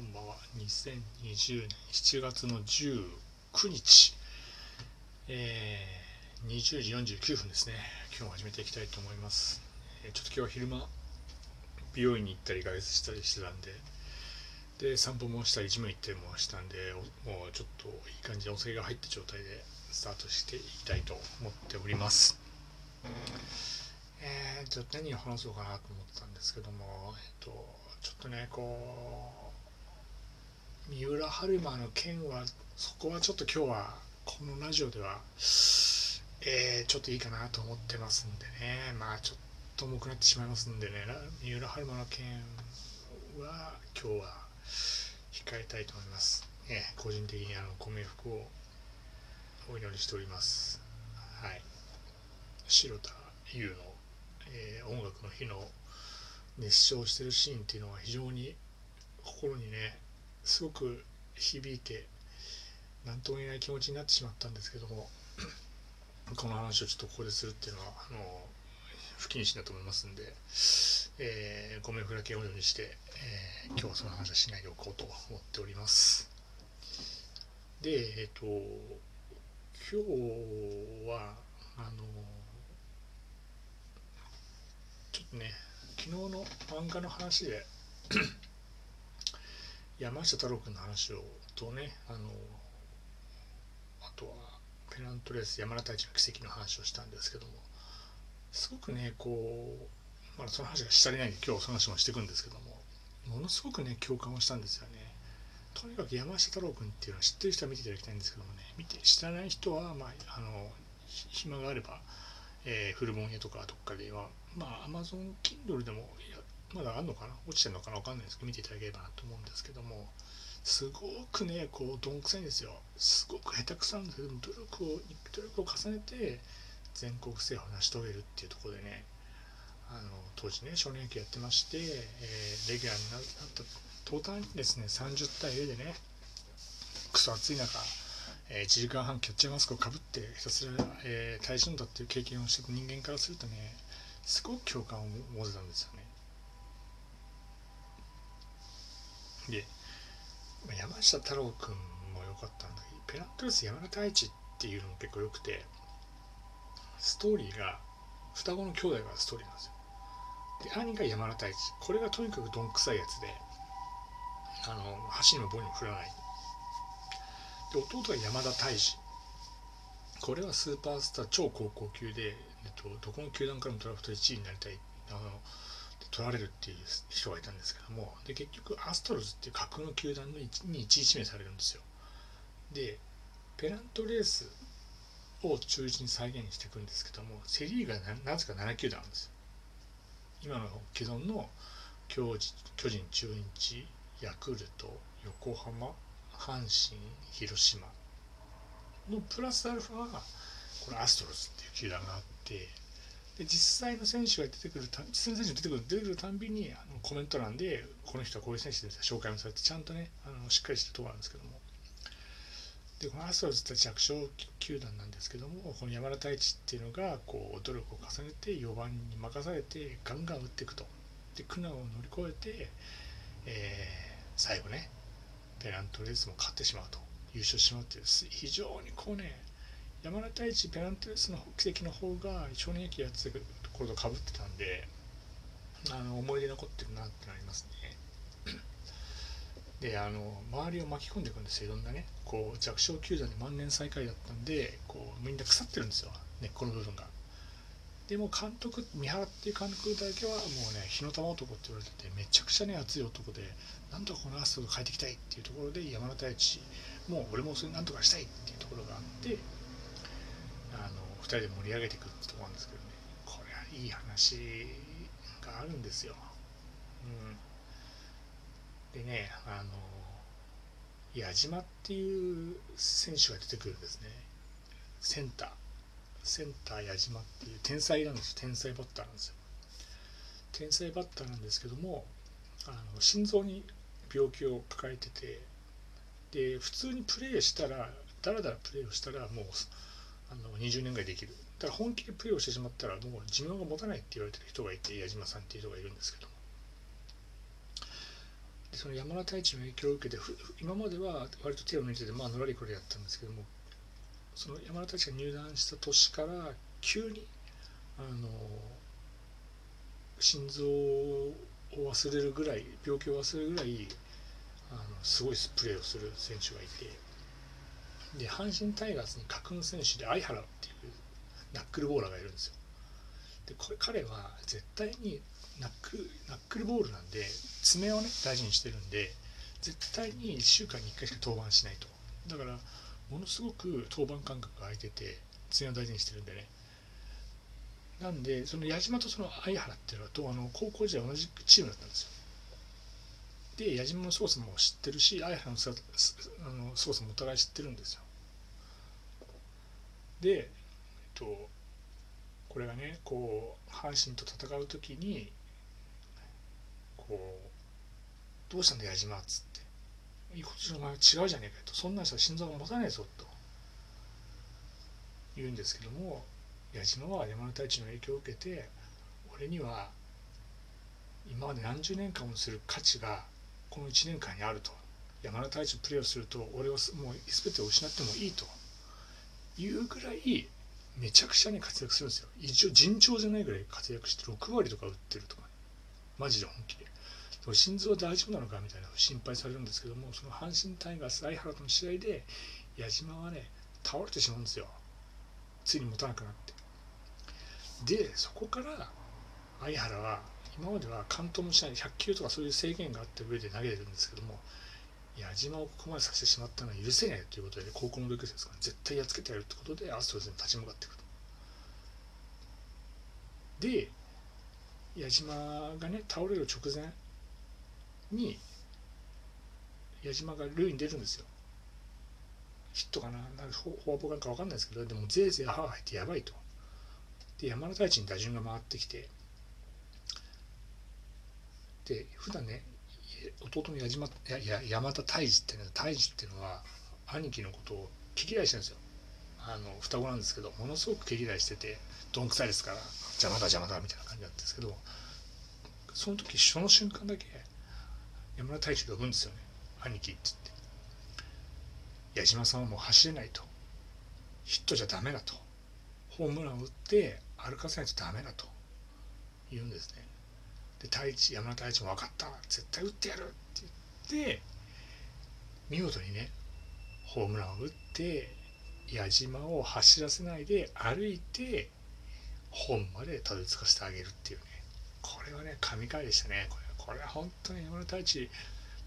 こんばんは。2020年7月の19日、えー、20時49分ですね。今日始めていきたいと思います。えー、ちょっと今日は昼間、美容院に行ったり、外出したりしてたんで、で、散歩もしたり、ジム行ったりもしたんで、もうちょっといい感じでお酒が入った状態でスタートしていきたいと思っております。えー、ちょっと何を話そうかなと思ったんですけども、えっと、ちょっとね、こう、三浦春馬の件は、そこはちょっと今日は、このラジオでは、えー、ちょっといいかなと思ってますんでね、まあちょっと重くなってしまいますんでね、三浦春馬の件は、今日は控えたいと思います。えー、個人的にあのご冥福をお祈りしております。はい。白田優のえー、音楽の日の熱唱してるシーンっていうのは非常に心にねすごく響いて何とも言えない気持ちになってしまったんですけども この話をちょっとここでするっていうのはあの不謹慎だと思いますんで、えー、ご冥福だけお祈りして、えー、今日はその話はしないでおこうと思っております。でえっ、ー、と今日はあのね昨日の漫画の話で山下太郎君の話をとねあのあとはペナントレース山田太一の奇跡の話をしたんですけどもすごくねこうまだその話がし足りないんで今日その話もしていくんですけどもものすごくね共感をしたんですよね。とにかく山下太郎君っていうのは知ってる人は見ていただきたいんですけどもね見て知らない人はまああの暇があればえー、古本屋とかどっかでは、まあ、Amazon Kindle でもまだあるのかな？落ちてるのかな？わかんないですけど、見ていただければなと思うんですけども、すごくね、こう、どんくさいんですよ。すごく下手くそなんですけど、努力を、努力を重ねて、全国制覇を成し遂げるっていうところでね、あの、当時ね、少年野球やってまして、えー、レギュラーになった途端にですね、30対0でね、クソ暑い中、えー、1時間半キャッチャーマスクをかぶってひたすら、えー、耐え忍んだっていう経験をしてた人間からするとねすごく共感を持てたんですよね。で山下太郎君も良かったんだけどペナントレス山田太一っていうのも結構良くてストーリーが双子の兄弟がストーリーなんですよ。で兄が山田太一。これがとにかくどんくさいやつであの箸にも棒にも振らない。で弟が山田泰治これはスーパースター超高校級で、えっと、どこの球団からもドラフト1位になりたい。あの取られるっていう人がいたんですけどもで結局アストロズっていう架空の球団のに1位指名されるんですよ。でペナントレースを中心に再現していくんですけどもセ・リーグがなぜか7球団あるんですよ。今の既存の巨人中日ヤクルト横浜阪神、広島のプラスアルファがこれアストロズっていう球団があってで実際の選手が出てくる実際の選手が出てくる出てくるたんびにあのコメント欄でこの人はこういう選手で紹介もされてちゃんとねあのしっかりしたところなんですけども。でこのアストロズって弱小球団なんですけどもこの山田太一っていうのがこう努力を重ねて4番に任されてガンガン打っていくと。で苦難を乗り越えて、えー、最後ねペナントレースも勝ってしまうと。優勝してしまうっていう非常にこうね山田太一ペナントレースの奇跡の方が少年野球やってたところとかぶってたんであの思い出残ってるなってなりますね。であの周りを巻き込んでいくんですよいろんなねこう弱小球団で万年最下位だったんでこうみんな腐ってるんですよ根っこの部分が。でも監督三原っていう監督だけはもうね火の玉男って言われててめちゃくちゃね熱い男でなんとかこのアストを変えていきたいっていうところで山田太一もう俺もそれなんとかしたいっていうところがあって2人で盛り上げていくってところなんですけどね。これはいい話があるんですよ。うん、でねあの矢島っていう選手が出てくるんですね。センター。センター矢島っていう天才なんですよ。天才バッターなんですよ。天才バッターなんですけどもあの心臓に病気を抱えててで普通にプレーしたらだらだらプレーをしたらもうあの20年ぐらいできる。だから本気でプレーをしてしまったらもう寿命が持たないって言われてる人がいて矢島さんっていう人がいるんですけど。でその山田太一の影響を受けて今までは割と手を抜いててまあのらりこれやったんですけどもその山田太一が入団した年から急にあの心臓を忘れるぐらい病気を忘れるぐらいあのすごいプレーをする選手がいて。で阪神タイガースに架空選手で相原っていうナックルボーラーがいるんですよ。でこれ彼は絶対にナックナックルボールなんで爪をね大事にしてるんで絶対に1週間に1回しか登板しないと。だからものすごく登板間隔が空いてて爪を大事にしてるんでね。なんでその矢島とその相原っていうのはとあの高校時代同じチームだったんですよ。で矢島の操作も知ってるし相原のあの操作もお互い知ってるんですよ。で、えっと、これがねこう阪神と戦う時にこう「どうしたんだ矢島」っつって「いいことの前違うじゃねえかと。そんな人は心臓が持たないぞ」と。言うんですけども矢島は山田太一の影響を受けて俺には今まで何十年間もする価値がこの1年間にあると。山田太一プレーをすると俺はもう全てを失ってもいいというぐらいめちゃくちゃに活躍するんですよ。一応尋常じゃないぐらい活躍して6割とか打ってるとか、ね、マジで本気で。心臓は大丈夫なのかみたいな心配されるんですけどもその阪神タイガース相原との試合で矢島はね倒れてしまうんですよ。ついに持たなくなって。でそこから相原は今までは完投もしない100球とかそういう制限があった上で投げてるんですけども矢島をここまでさせてしまったのは許せないということで高校の同級生ですから絶対やっつけてやるってことでアストロズに立ち向かっていくと。で矢島がね倒れる直前に矢島が塁に出るんですよ。ヒットかななんかフォアボールか分かんないですけどでもぜいぜい歯が入ってやばいと。で山田太一に打順が回ってきてで普段ね弟の矢島やや山田泰治ってね泰治っていうのは兄貴のことを毛嫌いしてるんですよ。あの双子なんですけどものすごく毛嫌いしててどんくさいですから邪魔だ邪魔だみたいな感じなんですけどその時その瞬間だけ山田太一が呼ぶんですよね。兄貴って言って。矢島さんはもう走れないと。ヒットじゃダメだと。ホームランを打って歩かせないとダメだと。言うんですね。で太一山田太一も分かった絶対打ってやるって言って見事にねホームランを打って矢島を走らせないで歩いて本までたどり着かせてあげるっていうね。これはね神回でしたね。これこれは本当に山田太一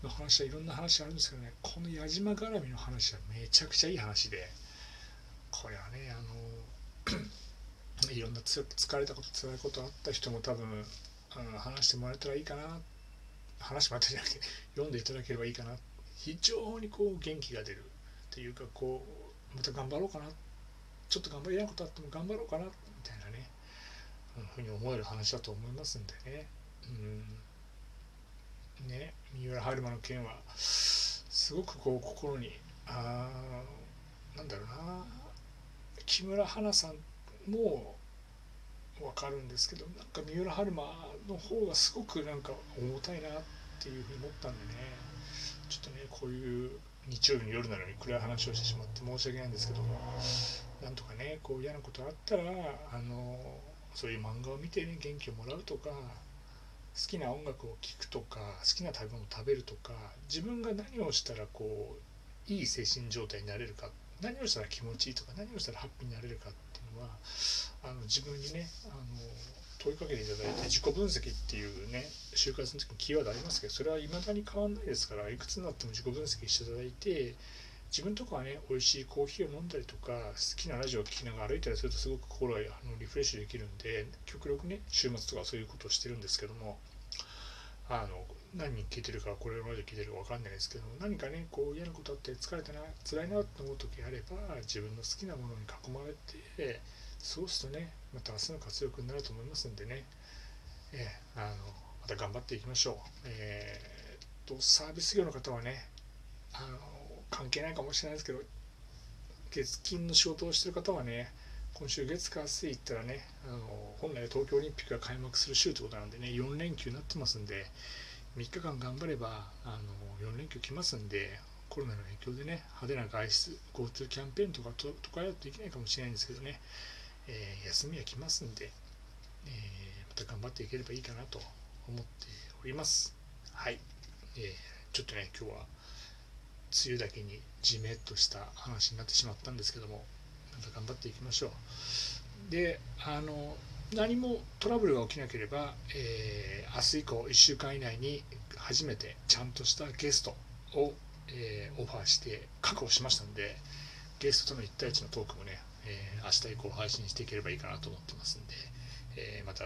の話はいろんな話あるんですけどねこの矢島絡みの話はめちゃくちゃいい話でこれはねあの いろんな疲れたこと辛いことあった人も多分うん、話してもらえたらいいかな。話してもらったじゃなくて読んでいただければいいかな。非常にこう元気が出るっていうかこうまた頑張ろうかな。ちょっと頑張りないことあっても頑張ろうかなみたいなね、ふうに思える話だと思いますんでね。うん。ね三浦春馬の件はすごくこう心にあなんだろうな。木村花さんも分かるんですけどなんか三浦春馬の方がすごくなんか重たいなっていうふうに思ったんでね。ちょっとねこういう日曜日の夜なのに暗い話をしてしまって申し訳ないんですけどもなんとかねこう嫌なことあったらあのそういう漫画を見てね元気をもらうとか好きな音楽を聴くとか好きな食べ物を食べるとか自分が何をしたらこういい精神状態になれるか何をしたら気持ちいいとか何をしたらハッピーになれるかのはあの自分にねあの問いかけていただいて自己分析っていうね就活の時にキーワードありますけどそれはいまだに変わんないですからいくつになっても自己分析していただいて自分とかはね美味しいコーヒーを飲んだりとか好きなラジオを聴きながら歩いたりするとすごく心があのリフレッシュできるんで極力ね週末とかそういうことをしてるんですけどもあの何人聞いてるかこれまで聞いてるか分かんないですけど何かねこう嫌なことあって疲れたな辛いなって思う時あれば自分の好きなものに囲まれてそうすとねまた明日の活力になると思いますんでね、えー、あのまた頑張っていきましょう、えー、とサービス業の方はねあの関係ないかもしれないですけど月金の仕事をしてる方はね今週月火水行ったらねあの本来東京オリンピックが開幕する週ということなんでね4連休になってますんで3日間頑張ればあの4連休来ますんでコロナの影響でね派手な外出 GoTo キャンペーンとかととかやるといけないかもしれないんですけどね、えー、休みは来ますんで、えー、また頑張っていければいいかなと思っております。はい、えー、ちょっとね今日は梅雨だけにじめっとした話になってしまったんですけどもまた頑張っていきましょう。であの何もトラブルが起きなければ、えー、明日以降1週間以内に初めてちゃんとしたゲストを、えー、オファーして確保しましたのでゲストとの1対1のトークもね、えー、明日以降配信していければいいかなと思ってますんで、えまた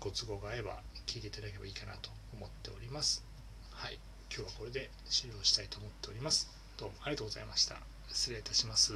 ご都合が合えば聞いていただければいいかなと思っております。はい。今日はこれで終了したいと思っております。どうもありがとうございました。失礼いたします。